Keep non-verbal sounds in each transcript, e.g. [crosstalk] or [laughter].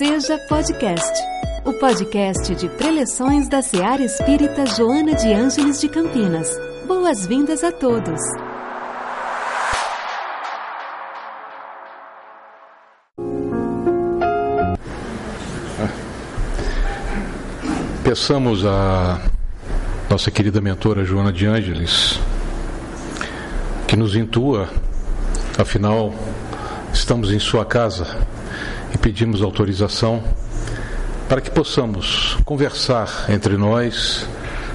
Seja Podcast, o podcast de preleções da Seara Espírita Joana de Ângeles de Campinas. Boas-vindas a todos. Peçamos a nossa querida mentora Joana de Ângeles que nos intua, afinal, estamos em sua casa e pedimos autorização para que possamos conversar entre nós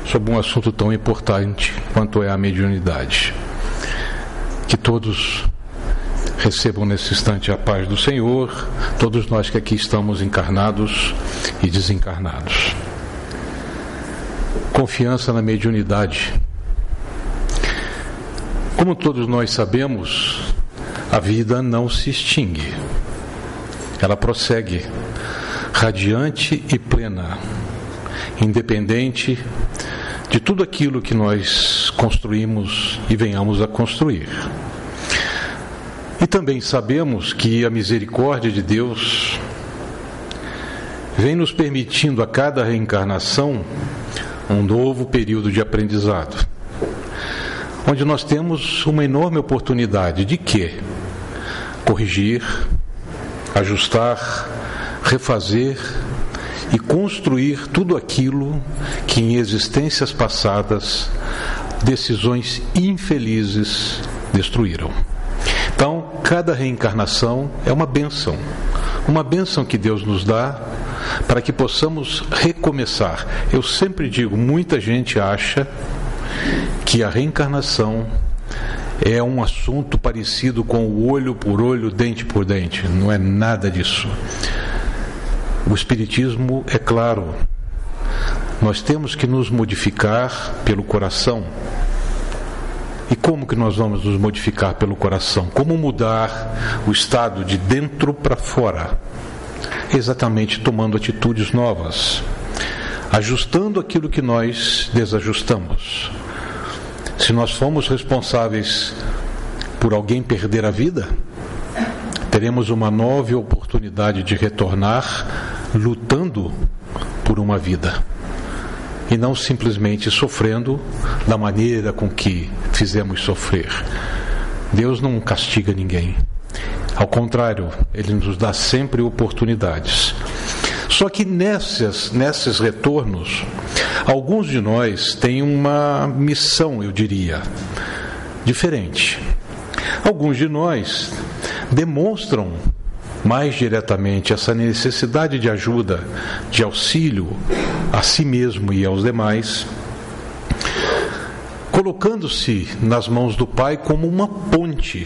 sobre um assunto tão importante quanto é a mediunidade. Que todos recebam nesse instante a paz do Senhor, todos nós que aqui estamos encarnados e desencarnados. Confiança na mediunidade. Como todos nós sabemos, a vida não se extingue ela prossegue radiante e plena, independente de tudo aquilo que nós construímos e venhamos a construir. E também sabemos que a misericórdia de Deus vem nos permitindo a cada reencarnação um novo período de aprendizado, onde nós temos uma enorme oportunidade de quê? Corrigir, ajustar, refazer e construir tudo aquilo que em existências passadas decisões infelizes destruíram. Então, cada reencarnação é uma benção, uma benção que Deus nos dá para que possamos recomeçar. Eu sempre digo, muita gente acha que a reencarnação é um assunto parecido com o olho por olho, dente por dente. Não é nada disso. O Espiritismo é claro. Nós temos que nos modificar pelo coração. E como que nós vamos nos modificar pelo coração? Como mudar o estado de dentro para fora? Exatamente tomando atitudes novas, ajustando aquilo que nós desajustamos. Se nós fomos responsáveis por alguém perder a vida, teremos uma nova oportunidade de retornar lutando por uma vida e não simplesmente sofrendo da maneira com que fizemos sofrer. Deus não castiga ninguém. Ao contrário, Ele nos dá sempre oportunidades. Só que nesses, retornos, alguns de nós têm uma missão, eu diria, diferente. Alguns de nós demonstram mais diretamente essa necessidade de ajuda, de auxílio a si mesmo e aos demais, colocando-se nas mãos do Pai como uma ponte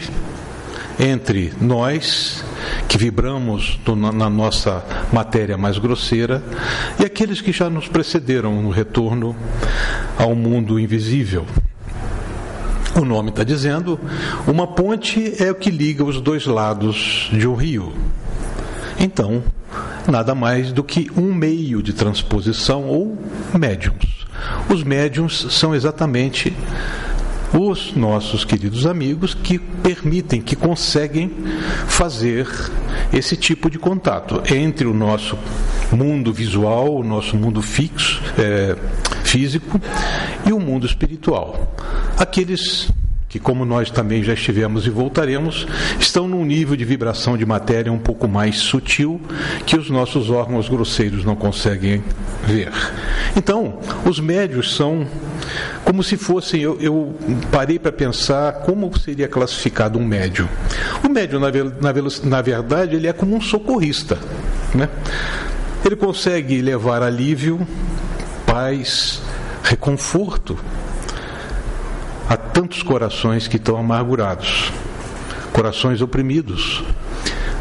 entre nós que vibramos na nossa matéria mais grosseira e aqueles que já nos precederam no retorno ao mundo invisível. O nome está dizendo, uma ponte é o que liga os dois lados de um rio. Então, nada mais do que um meio de transposição ou médiums. Os médiums são exatamente os nossos queridos amigos que permitem, que conseguem fazer esse tipo de contato entre o nosso mundo visual, o nosso mundo fixo, é, físico e o mundo espiritual. Aqueles que, como nós também já estivemos e voltaremos, estão num nível de vibração de matéria um pouco mais sutil que os nossos órgãos grosseiros não conseguem ver. Então, os médios são como se fossem. Eu, eu parei para pensar como seria classificado um médio. O médio, na, na, na verdade, ele é como um socorrista. Né? Ele consegue levar alívio, paz, reconforto a tantos corações que estão amargurados, corações oprimidos.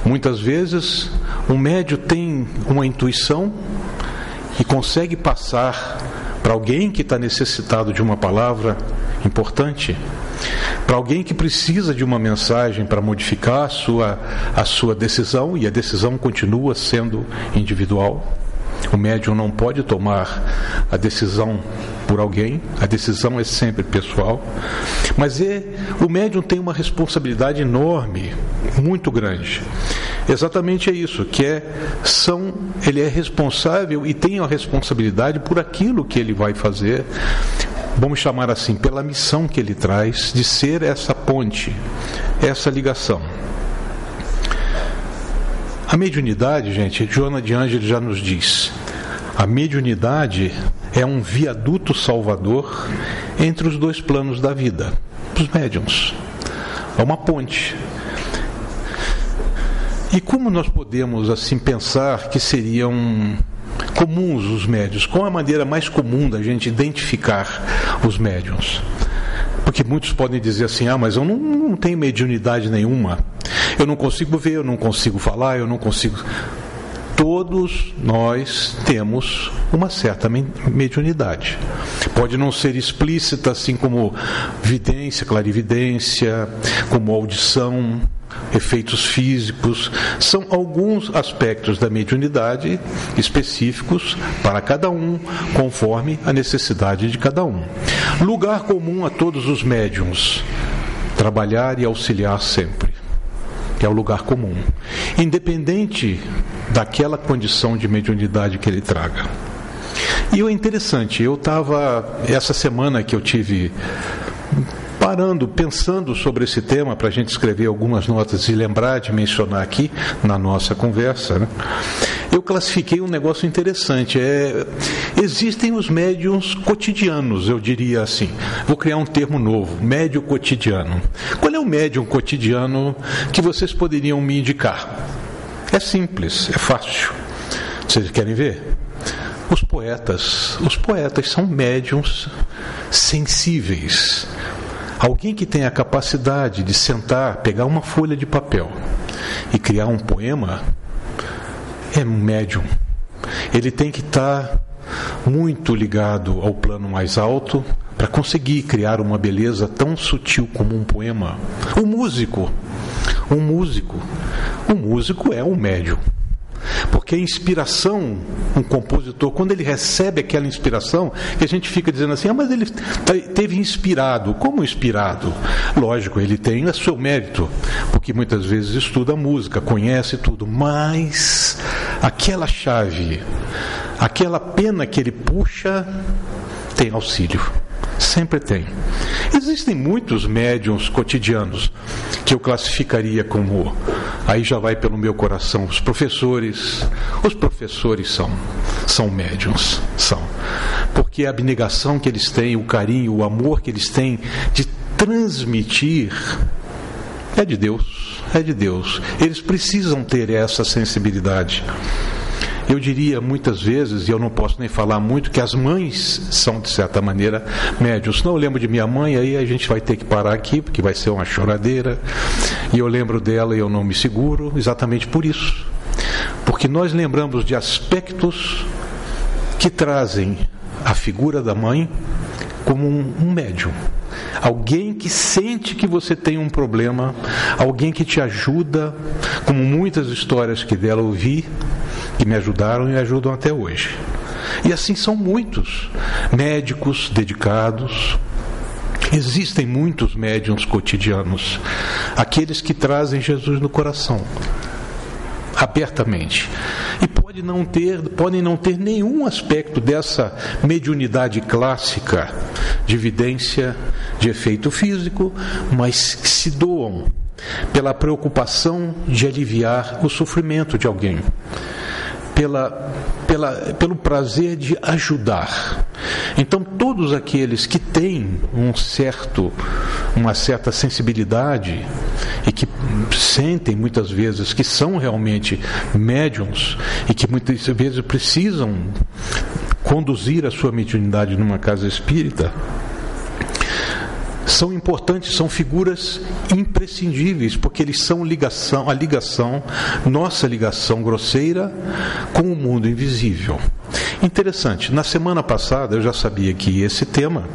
Muitas vezes, um médio tem uma intuição e consegue passar para alguém que está necessitado de uma palavra importante, para alguém que precisa de uma mensagem para modificar a sua, a sua decisão, e a decisão continua sendo individual. O médium não pode tomar a decisão por alguém, a decisão é sempre pessoal. Mas é, o médium tem uma responsabilidade enorme, muito grande. Exatamente é isso, que é são ele é responsável e tem a responsabilidade por aquilo que ele vai fazer. Vamos chamar assim, pela missão que ele traz de ser essa ponte, essa ligação. A mediunidade, gente, Joana de Ângeles já nos diz, a mediunidade é um viaduto salvador entre os dois planos da vida, os médiums. É uma ponte. E como nós podemos assim pensar que seriam comuns os médios? Qual a maneira mais comum da gente identificar os médiums? Porque muitos podem dizer assim: ah, mas eu não, não tenho mediunidade nenhuma. Eu não consigo ver, eu não consigo falar, eu não consigo. Todos nós temos uma certa mediunidade. Pode não ser explícita, assim como vidência, clarividência, como audição, efeitos físicos, são alguns aspectos da mediunidade específicos para cada um, conforme a necessidade de cada um. Lugar comum a todos os médiums: trabalhar e auxiliar sempre. Que é o lugar comum, independente daquela condição de mediunidade que ele traga. E o interessante, eu estava, essa semana que eu tive parando, pensando sobre esse tema, para a gente escrever algumas notas e lembrar de mencionar aqui na nossa conversa, né? eu classifiquei um negócio interessante. É, existem os médiums cotidianos, eu diria assim. Vou criar um termo novo, médio cotidiano. Qual é o médium cotidiano que vocês poderiam me indicar? É simples, é fácil. Vocês querem ver? Os poetas. Os poetas são médiums sensíveis Alguém que tem a capacidade de sentar, pegar uma folha de papel e criar um poema é um médium. Ele tem que estar muito ligado ao plano mais alto para conseguir criar uma beleza tão sutil como um poema. O músico, um músico, um músico é um médium. Porque a inspiração, um compositor, quando ele recebe aquela inspiração, que a gente fica dizendo assim, ah, mas ele teve inspirado. Como inspirado? Lógico, ele tem o seu mérito, porque muitas vezes estuda música, conhece tudo, mas aquela chave, aquela pena que ele puxa, tem auxílio. Sempre tem. Existem muitos médiums cotidianos que eu classificaria como aí já vai pelo meu coração os professores. Os professores são são médiums, são. Porque a abnegação que eles têm, o carinho, o amor que eles têm de transmitir é de Deus, é de Deus. Eles precisam ter essa sensibilidade. Eu diria muitas vezes, e eu não posso nem falar muito, que as mães são, de certa maneira, médios. Não eu lembro de minha mãe, aí a gente vai ter que parar aqui, porque vai ser uma choradeira. E eu lembro dela e eu não me seguro, exatamente por isso. Porque nós lembramos de aspectos que trazem a figura da mãe como um, um médium. Alguém que sente que você tem um problema, alguém que te ajuda, como muitas histórias que dela ouvi, que me ajudaram e ajudam até hoje. E assim são muitos médicos dedicados. Existem muitos médiums cotidianos, aqueles que trazem Jesus no coração, abertamente. E pode não ter, podem não ter nenhum aspecto dessa mediunidade clássica de evidência de efeito físico, mas que se doam pela preocupação de aliviar o sofrimento de alguém pela, pela, pelo prazer de ajudar. Então, todos aqueles que têm um certo, uma certa sensibilidade e que sentem muitas vezes que são realmente médiums e que muitas vezes precisam conduzir a sua mediunidade numa casa espírita, são importantes, são figuras imprescindíveis, porque eles são ligação, a ligação, nossa ligação grosseira com o mundo invisível. Interessante, na semana passada eu já sabia que esse tema,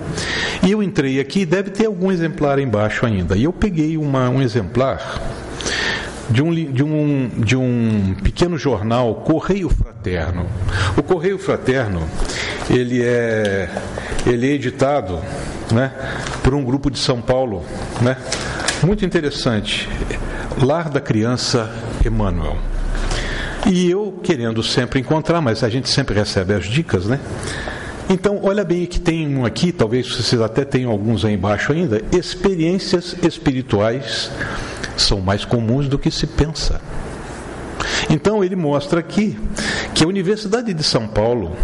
e eu entrei aqui, deve ter algum exemplar embaixo ainda, e eu peguei uma, um exemplar de um, de, um, de um pequeno jornal, Correio Fraterno. O Correio Fraterno, ele é, ele é editado né, por um grupo de São Paulo, né, muito interessante, Lar da Criança Emmanuel. E eu querendo sempre encontrar, mas a gente sempre recebe as dicas, né? Então, olha bem que tem um aqui, talvez vocês até tenham alguns aí embaixo ainda. Experiências espirituais são mais comuns do que se pensa. Então, ele mostra aqui que a Universidade de São Paulo,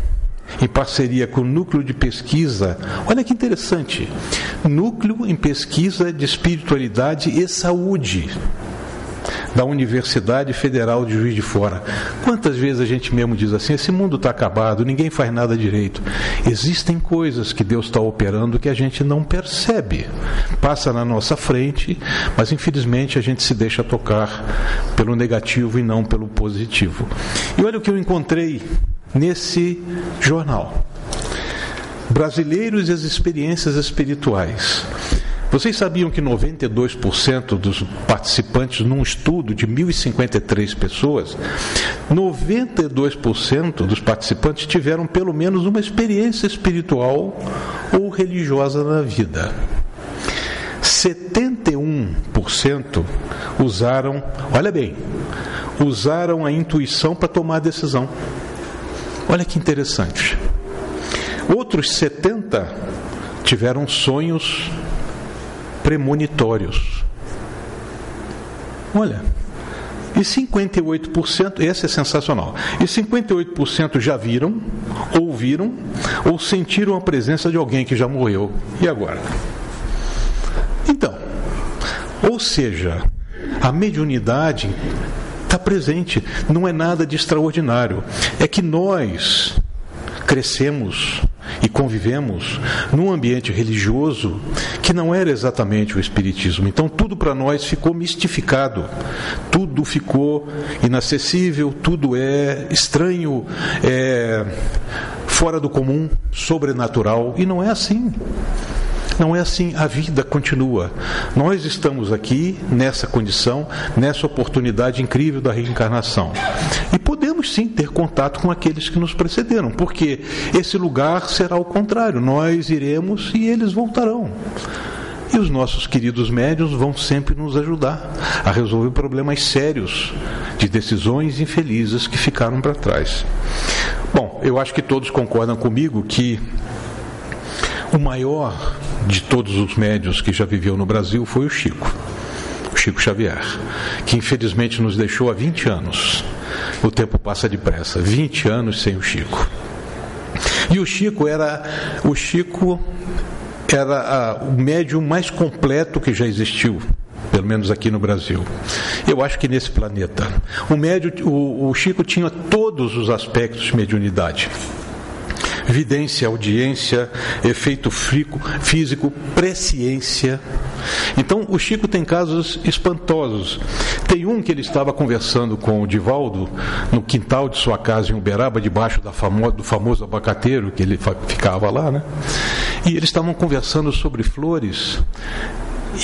em parceria com o Núcleo de Pesquisa, olha que interessante, Núcleo em Pesquisa de Espiritualidade e Saúde da Universidade Federal de Juiz de Fora. Quantas vezes a gente mesmo diz assim: esse mundo está acabado, ninguém faz nada direito. Existem coisas que Deus está operando que a gente não percebe. Passa na nossa frente, mas infelizmente a gente se deixa tocar pelo negativo e não pelo positivo. E olha o que eu encontrei nesse jornal. Brasileiros e as experiências espirituais. Vocês sabiam que 92% dos participantes num estudo de 1.053 pessoas, 92% dos participantes tiveram pelo menos uma experiência espiritual ou religiosa na vida. 71% usaram, olha bem, usaram a intuição para tomar a decisão. Olha que interessante. Outros 70 tiveram sonhos premonitórios. Olha, e 58%, esse é sensacional. E 58% já viram, ouviram ou sentiram a presença de alguém que já morreu. E agora? Então, ou seja, a mediunidade está presente, não é nada de extraordinário. É que nós crescemos e convivemos num ambiente religioso que não era exatamente o Espiritismo. Então tudo para nós ficou mistificado, tudo ficou inacessível, tudo é estranho, é fora do comum, sobrenatural, e não é assim. Não é assim, a vida continua. Nós estamos aqui nessa condição, nessa oportunidade incrível da reencarnação. E podemos sim ter contato com aqueles que nos precederam, porque esse lugar será o contrário. Nós iremos e eles voltarão. E os nossos queridos médios vão sempre nos ajudar a resolver problemas sérios de decisões infelizes que ficaram para trás. Bom, eu acho que todos concordam comigo que o maior de todos os médios que já viveu no Brasil foi o Chico, o Chico Xavier, que infelizmente nos deixou há 20 anos. O tempo passa depressa, 20 anos sem o Chico. E o Chico era o Chico era a, o médium mais completo que já existiu pelo menos aqui no Brasil. Eu acho que nesse planeta. O médio, o, o Chico tinha todos os aspectos de mediunidade vidência, audiência, efeito frico, físico, presciência. Então, o Chico tem casos espantosos. Tem um que ele estava conversando com o Divaldo no quintal de sua casa em Uberaba, debaixo da famo do famoso abacateiro que ele ficava lá, né? E eles estavam conversando sobre flores.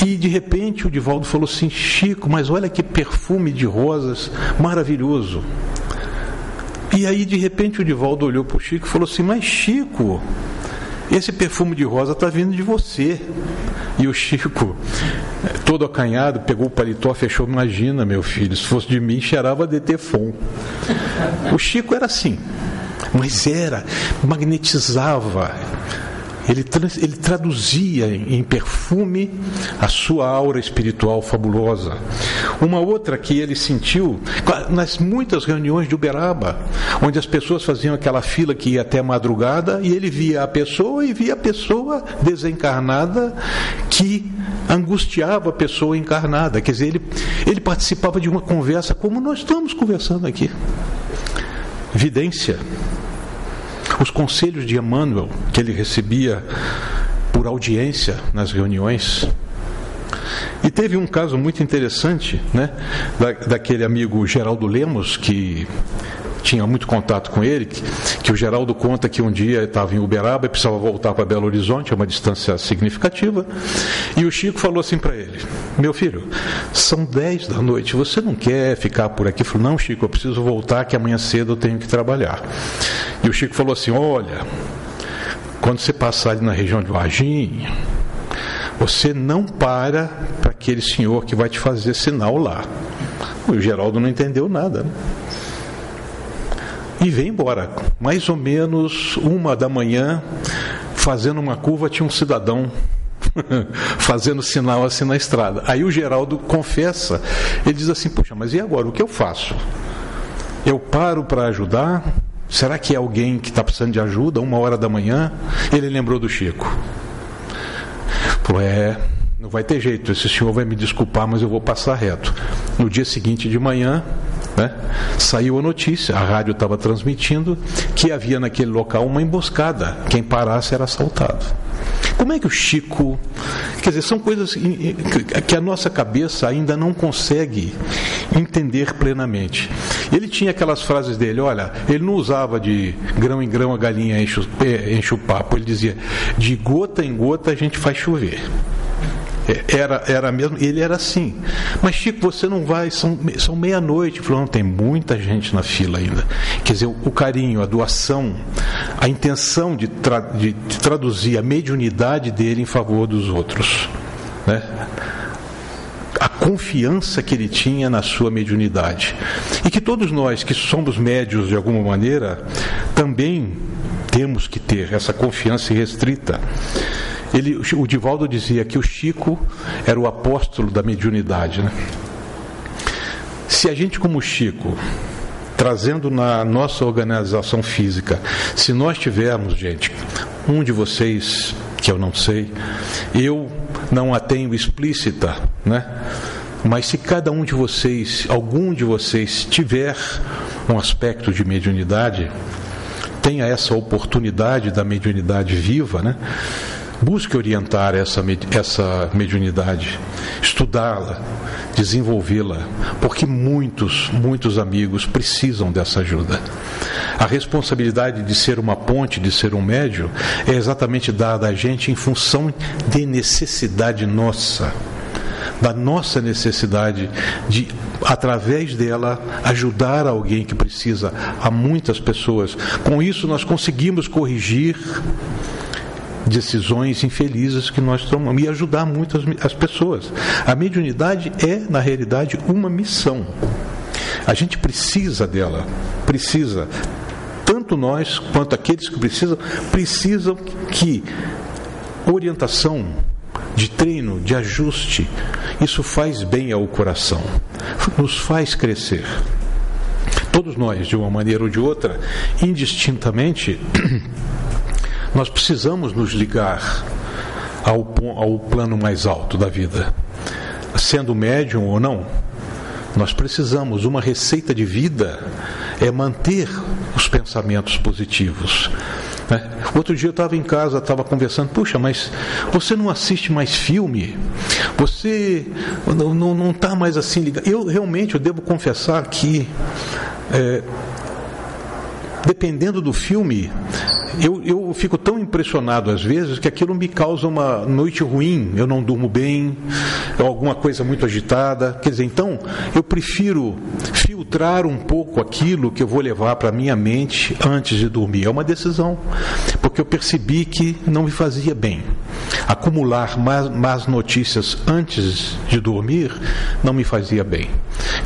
E de repente o Divaldo falou assim: Chico, mas olha que perfume de rosas maravilhoso. E aí, de repente, o Divaldo olhou para o Chico e falou assim: Mas Chico, esse perfume de rosa está vindo de você. E o Chico, todo acanhado, pegou o paletó, fechou. Imagina, meu filho, se fosse de mim, cheirava de tefon. O Chico era assim, mas era, magnetizava ele, ele traduzia em perfume a sua aura espiritual fabulosa. Uma outra que ele sentiu nas muitas reuniões de Uberaba, onde as pessoas faziam aquela fila que ia até madrugada e ele via a pessoa e via a pessoa desencarnada que angustiava a pessoa encarnada. Quer dizer, ele, ele participava de uma conversa como nós estamos conversando aqui. Vidência os conselhos de Emmanuel que ele recebia por audiência nas reuniões. E teve um caso muito interessante, né, da, daquele amigo Geraldo Lemos, que tinha muito contato com ele, que, que o Geraldo conta que um dia estava em Uberaba e precisava voltar para Belo Horizonte, é uma distância significativa, e o Chico falou assim para ele: Meu filho, são 10 da noite, você não quer ficar por aqui? Ele falou: Não, Chico, eu preciso voltar, que amanhã cedo eu tenho que trabalhar. E o Chico falou assim: Olha, quando você passar ali na região de Varginha, você não para para aquele senhor que vai te fazer sinal lá. O Geraldo não entendeu nada. Né? E veio embora. Mais ou menos uma da manhã, fazendo uma curva, tinha um cidadão [laughs] fazendo sinal assim na estrada. Aí o Geraldo confessa, ele diz assim: Poxa, mas e agora? O que eu faço? Eu paro para ajudar? Será que é alguém que está precisando de ajuda, uma hora da manhã? Ele lembrou do Chico. Falou: É, não vai ter jeito, esse senhor vai me desculpar, mas eu vou passar reto. No dia seguinte de manhã, né, saiu a notícia, a rádio estava transmitindo que havia naquele local uma emboscada. Quem parasse era assaltado. Como é que o Chico. Quer dizer, são coisas que a nossa cabeça ainda não consegue entender plenamente. Ele tinha aquelas frases dele, olha, ele não usava de grão em grão a galinha enche o, enche o papo, ele dizia, de gota em gota a gente faz chover. É, era, era mesmo, ele era assim. Mas Chico, você não vai, são, são meia-noite. Falou, não, tem muita gente na fila ainda. Quer dizer, o, o carinho, a doação, a intenção de, tra, de, de, traduzir a mediunidade dele em favor dos outros. Né? a confiança que ele tinha na sua mediunidade. E que todos nós que somos médios de alguma maneira também temos que ter essa confiança irrestrita. Ele, o Divaldo dizia que o Chico era o apóstolo da mediunidade. Né? Se a gente, como Chico, trazendo na nossa organização física, se nós tivermos, gente, um de vocês, que eu não sei, eu não a tenho explícita, né? Mas se cada um de vocês, algum de vocês, tiver um aspecto de mediunidade, tenha essa oportunidade da mediunidade viva, né? Busque orientar essa, essa mediunidade, estudá-la, desenvolvê-la, porque muitos, muitos amigos precisam dessa ajuda. A responsabilidade de ser uma ponte, de ser um médio, é exatamente dada a gente em função de necessidade nossa da nossa necessidade de, através dela, ajudar alguém que precisa, a muitas pessoas. Com isso, nós conseguimos corrigir decisões infelizes que nós tomamos e ajudar muito as, as pessoas. A mediunidade é, na realidade, uma missão. A gente precisa dela, precisa. Tanto nós quanto aqueles que precisam, precisam que orientação, de treino, de ajuste, isso faz bem ao coração, nos faz crescer. Todos nós, de uma maneira ou de outra, indistintamente, [clears throat] Nós precisamos nos ligar ao, ao plano mais alto da vida, sendo médium ou não. Nós precisamos, uma receita de vida é manter os pensamentos positivos. Né? Outro dia eu estava em casa, estava conversando, puxa, mas você não assiste mais filme? Você não está mais assim ligado? Eu realmente, eu devo confessar que, é, dependendo do filme, eu, eu fico tão impressionado às vezes que aquilo me causa uma noite ruim, eu não durmo bem, alguma coisa muito agitada. Quer dizer, então eu prefiro filtrar um pouco aquilo que eu vou levar para minha mente antes de dormir. É uma decisão, porque eu percebi que não me fazia bem. Acumular más, más notícias antes de dormir não me fazia bem.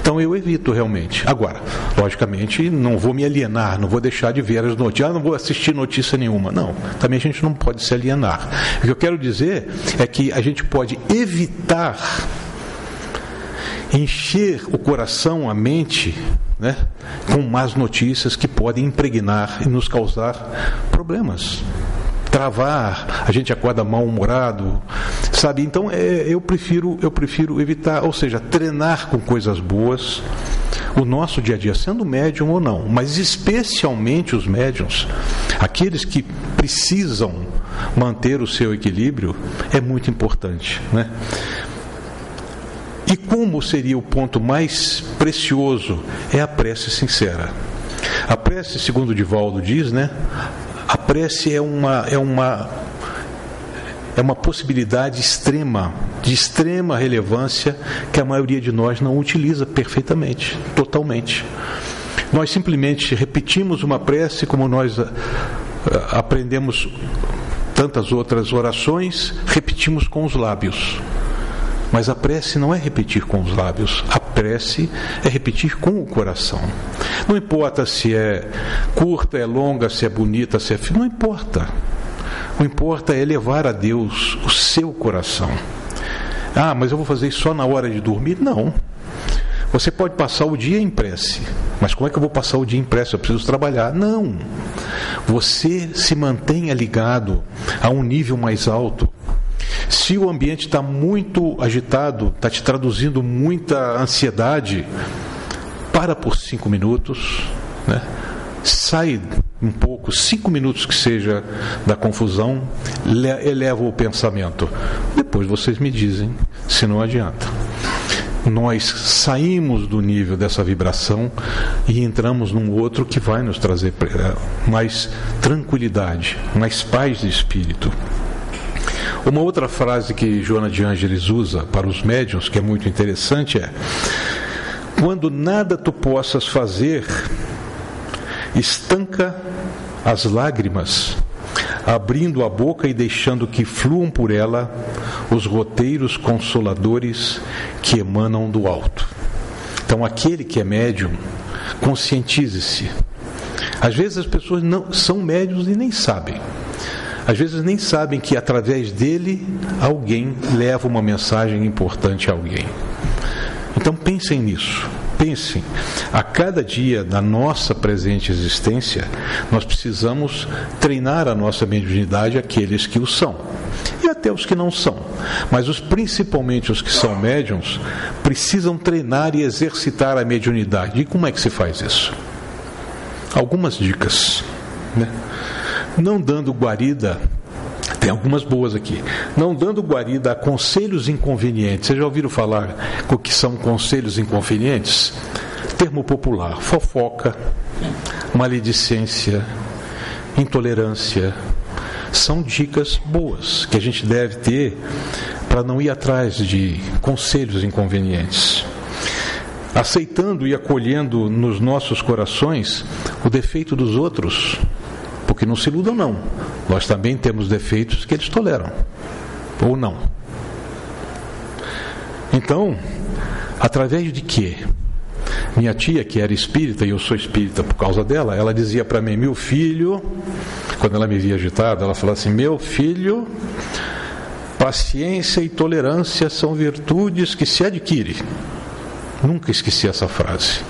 Então eu evito realmente. Agora, logicamente, não vou me alienar, não vou deixar de ver as notícias, ah, não vou assistir notícia nenhuma. Não, também a gente não pode se alienar. O que eu quero dizer é que a gente pode evitar encher o coração, a mente, né, com más notícias que podem impregnar e nos causar problemas. Travar, a gente acorda mal-humorado, sabe? Então é, eu prefiro eu prefiro evitar, ou seja, treinar com coisas boas o nosso dia a dia, sendo médium ou não, mas especialmente os médiums, aqueles que precisam manter o seu equilíbrio, é muito importante, né? E como seria o ponto mais precioso? É a prece sincera. A prece, segundo Divaldo diz, né? A prece é uma, é uma, é uma possibilidade extrema, de extrema relevância, que a maioria de nós não utiliza perfeitamente, totalmente. Nós simplesmente repetimos uma prece como nós ah, aprendemos tantas outras orações, repetimos com os lábios. Mas a prece não é repetir com os lábios. A prece é repetir com o coração. Não importa se é curta, é longa, se é bonita, se é. Não importa. O importa é levar a Deus o seu coração. Ah, mas eu vou fazer isso só na hora de dormir? Não. Você pode passar o dia em prece, mas como é que eu vou passar o dia em prece? Eu preciso trabalhar. Não. Você se mantenha ligado a um nível mais alto. Se o ambiente está muito agitado, está te traduzindo muita ansiedade, para por cinco minutos, né? sai um pouco, cinco minutos que seja da confusão, eleva o pensamento. Depois vocês me dizem se não adianta nós saímos do nível dessa vibração e entramos num outro que vai nos trazer eh, mais tranquilidade, mais paz de espírito. Uma outra frase que Joana de Ângeles usa para os médiuns, que é muito interessante, é: Quando nada tu possas fazer, estanca as lágrimas abrindo a boca e deixando que fluam por ela os roteiros consoladores que emanam do alto. Então, aquele que é médium, conscientize-se. Às vezes as pessoas não são médiums e nem sabem. Às vezes nem sabem que através dele alguém leva uma mensagem importante a alguém. Então pensem nisso. Pensem, a cada dia da nossa presente existência, nós precisamos treinar a nossa mediunidade aqueles que o são e até os que não são. Mas os principalmente os que são médiums precisam treinar e exercitar a mediunidade. E como é que se faz isso? Algumas dicas, né? Não dando guarida tem algumas boas aqui. Não dando guarida a conselhos inconvenientes. Vocês já ouviram falar o que são conselhos inconvenientes? Termo popular: fofoca, maledicência, intolerância. São dicas boas que a gente deve ter para não ir atrás de conselhos inconvenientes aceitando e acolhendo nos nossos corações o defeito dos outros, porque não se iludam, não. Nós também temos defeitos que eles toleram, ou não. Então, através de quê? Minha tia, que era espírita, e eu sou espírita por causa dela, ela dizia para mim: Meu filho, quando ela me via agitado, ela falava assim: Meu filho, paciência e tolerância são virtudes que se adquire. Nunca esqueci essa frase.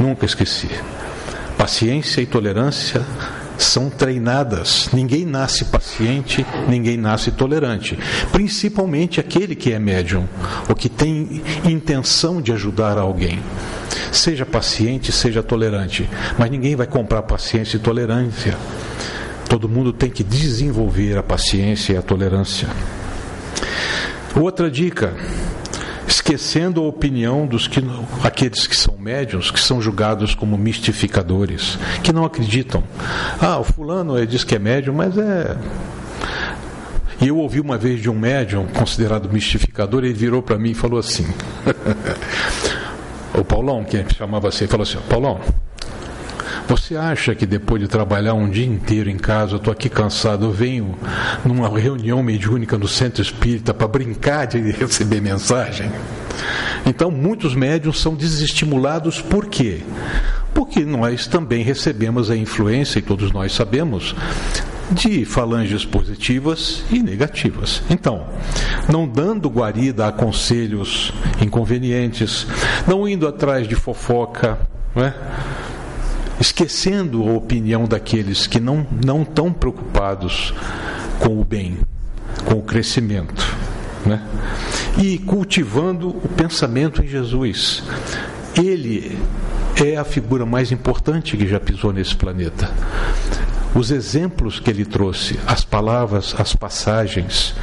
Nunca esqueci. Paciência e tolerância são treinadas. Ninguém nasce paciente, ninguém nasce tolerante. Principalmente aquele que é médium, ou que tem intenção de ajudar alguém. Seja paciente, seja tolerante. Mas ninguém vai comprar paciência e tolerância. Todo mundo tem que desenvolver a paciência e a tolerância. Outra dica: esquecendo a opinião dos que aqueles que são médiums, que são julgados como mistificadores, que não acreditam. Ah, o fulano diz que é médium, mas é e eu ouvi uma vez de um médium considerado mistificador, ele virou para mim e falou assim: [laughs] O Paulão, que chamava assim, falou assim: Paulão, você acha que depois de trabalhar um dia inteiro em casa, eu estou aqui cansado, eu venho numa reunião mediúnica no centro espírita para brincar de [laughs] receber mensagem? Então, muitos médiums são desestimulados por quê? Porque nós também recebemos a influência, e todos nós sabemos, de falanges positivas e negativas. Então, não dando guarida a conselhos inconvenientes, não indo atrás de fofoca, não é? Esquecendo a opinião daqueles que não, não estão preocupados com o bem, com o crescimento. Né? E cultivando o pensamento em Jesus. Ele é a figura mais importante que já pisou nesse planeta. Os exemplos que ele trouxe, as palavras, as passagens,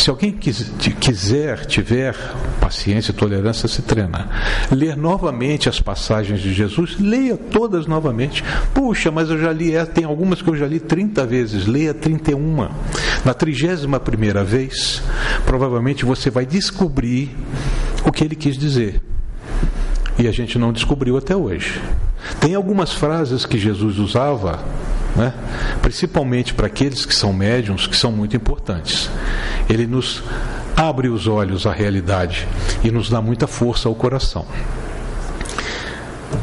se alguém quiser, tiver paciência e tolerância, se treina. Ler novamente as passagens de Jesus, leia todas novamente. Puxa, mas eu já li, tem algumas que eu já li 30 vezes, leia 31. Na trigésima primeira vez, provavelmente você vai descobrir o que ele quis dizer. E a gente não descobriu até hoje. Tem algumas frases que Jesus usava né? principalmente para aqueles que são médiums, que são muito importantes. Ele nos abre os olhos à realidade e nos dá muita força ao coração.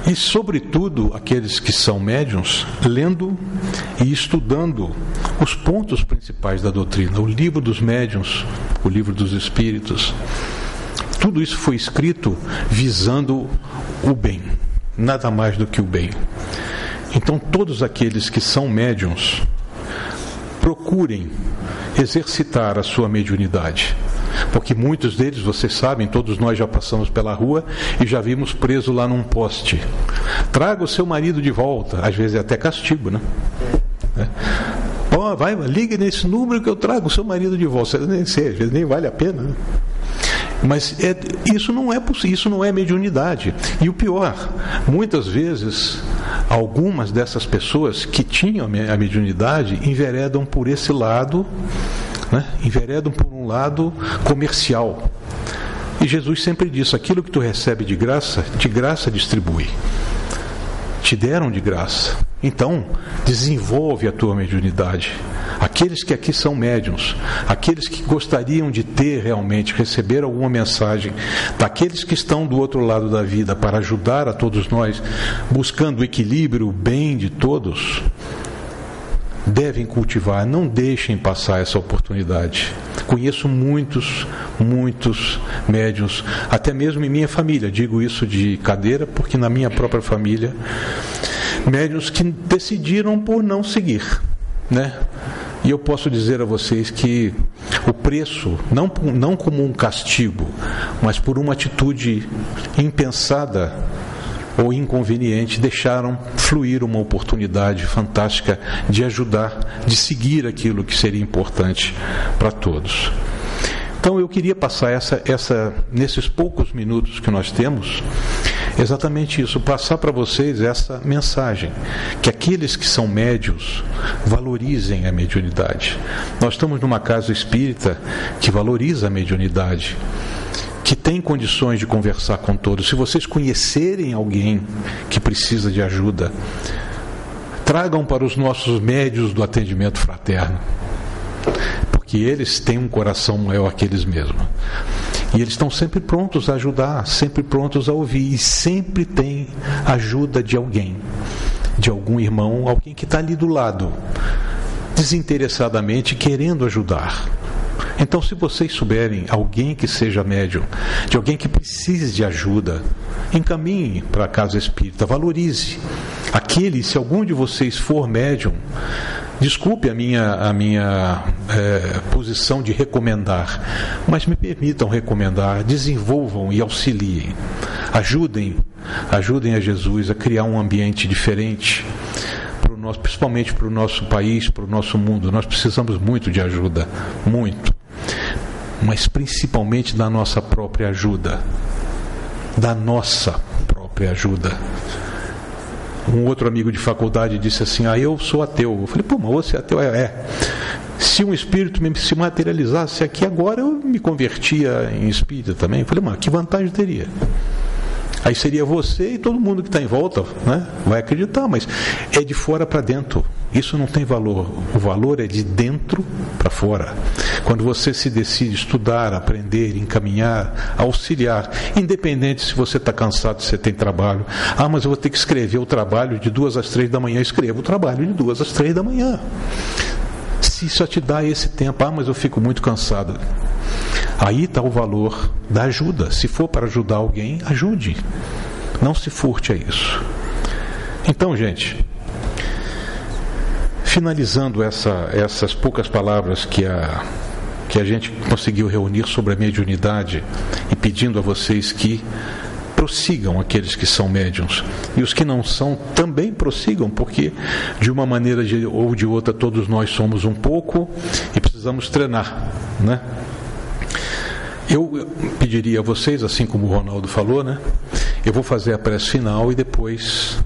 E, sobretudo, aqueles que são médiums, lendo e estudando os pontos principais da doutrina, o livro dos médiums, o livro dos espíritos. Tudo isso foi escrito visando o bem, nada mais do que o bem. Então, todos aqueles que são médiums, procurem exercitar a sua mediunidade. Porque muitos deles, vocês sabem, todos nós já passamos pela rua e já vimos preso lá num poste. Traga o seu marido de volta, às vezes é até castigo, né? É. Vai, ligue nesse número que eu trago o seu marido de volta. Nem sei, às vezes nem vale a pena. Né? Mas é, isso não é possível, isso não é mediunidade. E o pior, muitas vezes algumas dessas pessoas que tinham a mediunidade enveredam por esse lado, né? enveredam por um lado comercial. E Jesus sempre disse: aquilo que tu recebe de graça, de graça distribui. Te deram de graça. Então, desenvolve a tua mediunidade. Aqueles que aqui são médiums, aqueles que gostariam de ter realmente, receber alguma mensagem daqueles que estão do outro lado da vida para ajudar a todos nós, buscando o equilíbrio, o bem de todos, devem cultivar, não deixem passar essa oportunidade. Conheço muitos, muitos médiums, até mesmo em minha família, digo isso de cadeira, porque na minha própria família, médiums que decidiram por não seguir, né? E eu posso dizer a vocês que o preço, não, não como um castigo, mas por uma atitude impensada ou inconveniente, deixaram fluir uma oportunidade fantástica de ajudar, de seguir aquilo que seria importante para todos. Então eu queria passar essa, essa, nesses poucos minutos que nós temos, exatamente isso, passar para vocês essa mensagem, que aqueles que são médios valorizem a mediunidade. Nós estamos numa casa espírita que valoriza a mediunidade que tem condições de conversar com todos. Se vocês conhecerem alguém que precisa de ajuda, tragam para os nossos médios do atendimento fraterno, porque eles têm um coração maior que eles mesmos. E eles estão sempre prontos a ajudar, sempre prontos a ouvir, e sempre tem ajuda de alguém, de algum irmão, alguém que está ali do lado, desinteressadamente querendo ajudar. Então, se vocês souberem alguém que seja médium, de alguém que precise de ajuda, encaminhe para a casa espírita, valorize. Aquele, se algum de vocês for médium, Desculpe a minha, a minha é, posição de recomendar, mas me permitam recomendar, desenvolvam e auxiliem. Ajudem, ajudem a Jesus a criar um ambiente diferente, pro nosso, principalmente para o nosso país, para o nosso mundo. Nós precisamos muito de ajuda, muito. Mas principalmente da nossa própria ajuda. Da nossa própria ajuda um outro amigo de faculdade disse assim: Ah, eu sou ateu. Eu falei: Pô, mas você é ateu? É. é. Se um espírito se materializasse aqui agora, eu me convertia em espírito também. Eu falei: Mas que vantagem teria? Aí seria você e todo mundo que está em volta, né? Vai acreditar, mas é de fora para dentro. Isso não tem valor. O valor é de dentro para fora. Quando você se decide estudar, aprender, encaminhar, auxiliar, independente se você está cansado, se você tem trabalho. Ah, mas eu vou ter que escrever o trabalho de duas às três da manhã. Escreva o trabalho de duas às três da manhã. Se só te dá esse tempo, ah, mas eu fico muito cansado. Aí está o valor da ajuda. Se for para ajudar alguém, ajude. Não se furte a isso. Então, gente, finalizando essa, essas poucas palavras que a, que a gente conseguiu reunir sobre a mediunidade e pedindo a vocês que prossigam aqueles que são médiums. E os que não são também prossigam, porque de uma maneira ou de outra todos nós somos um pouco e precisamos treinar, né? Eu pediria a vocês, assim como o Ronaldo falou, né? Eu vou fazer a prece final e depois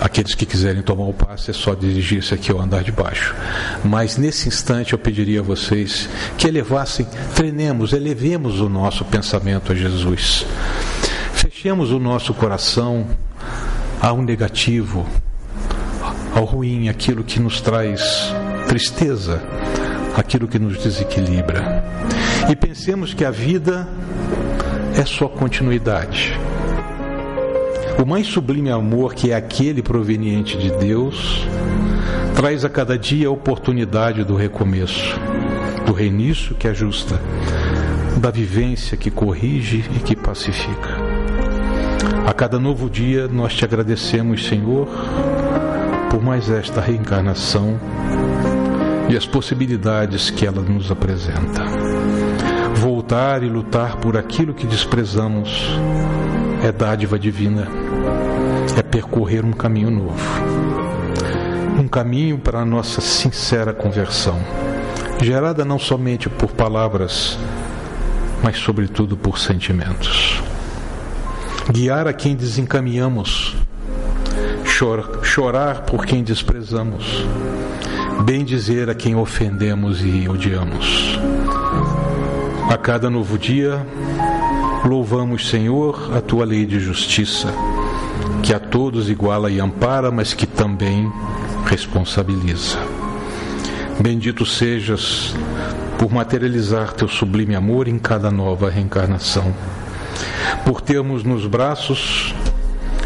aqueles que quiserem tomar o passe é só dirigir-se aqui ao andar de baixo. Mas nesse instante eu pediria a vocês que elevassem, treinemos, elevemos o nosso pensamento a Jesus. Fechemos o nosso coração ao negativo, ao ruim, aquilo que nos traz tristeza, aquilo que nos desequilibra e pensemos que a vida é só continuidade. O mais sublime amor, que é aquele proveniente de Deus, traz a cada dia a oportunidade do recomeço, do reinício que ajusta, da vivência que corrige e que pacifica. A cada novo dia nós te agradecemos, Senhor, por mais esta reencarnação e as possibilidades que ela nos apresenta. Voltar e lutar por aquilo que desprezamos é dádiva divina, é percorrer um caminho novo. Um caminho para a nossa sincera conversão, gerada não somente por palavras, mas sobretudo por sentimentos. Guiar a quem desencaminhamos, chorar por quem desprezamos, bem dizer a quem ofendemos e odiamos. A cada novo dia, louvamos, Senhor, a tua lei de justiça, que a todos iguala e ampara, mas que também responsabiliza. Bendito sejas por materializar teu sublime amor em cada nova reencarnação, por termos nos braços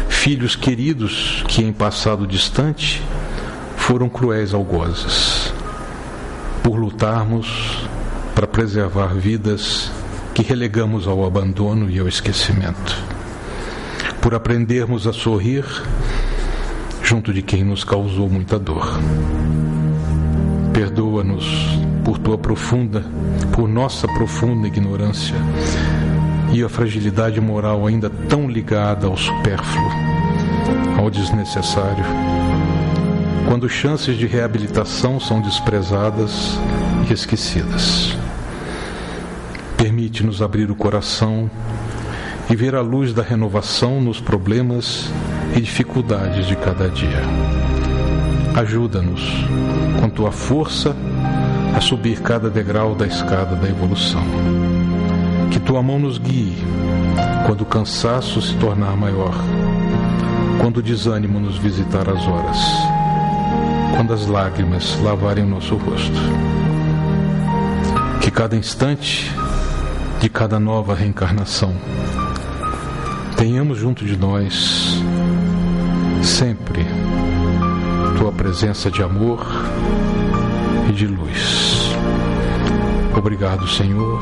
filhos queridos que em passado distante foram cruéis algozes, por lutarmos para preservar vidas que relegamos ao abandono e ao esquecimento, por aprendermos a sorrir junto de quem nos causou muita dor. Perdoa-nos por tua profunda, por nossa profunda ignorância e a fragilidade moral ainda tão ligada ao supérfluo, ao desnecessário quando chances de reabilitação são desprezadas e esquecidas. Permite-nos abrir o coração e ver a luz da renovação nos problemas e dificuldades de cada dia. Ajuda-nos, com tua força, a subir cada degrau da escada da evolução. Que tua mão nos guie quando o cansaço se tornar maior, quando o desânimo nos visitar as horas quando as lágrimas lavarem o nosso rosto. Que cada instante de cada nova reencarnação tenhamos junto de nós sempre tua presença de amor e de luz. Obrigado, Senhor,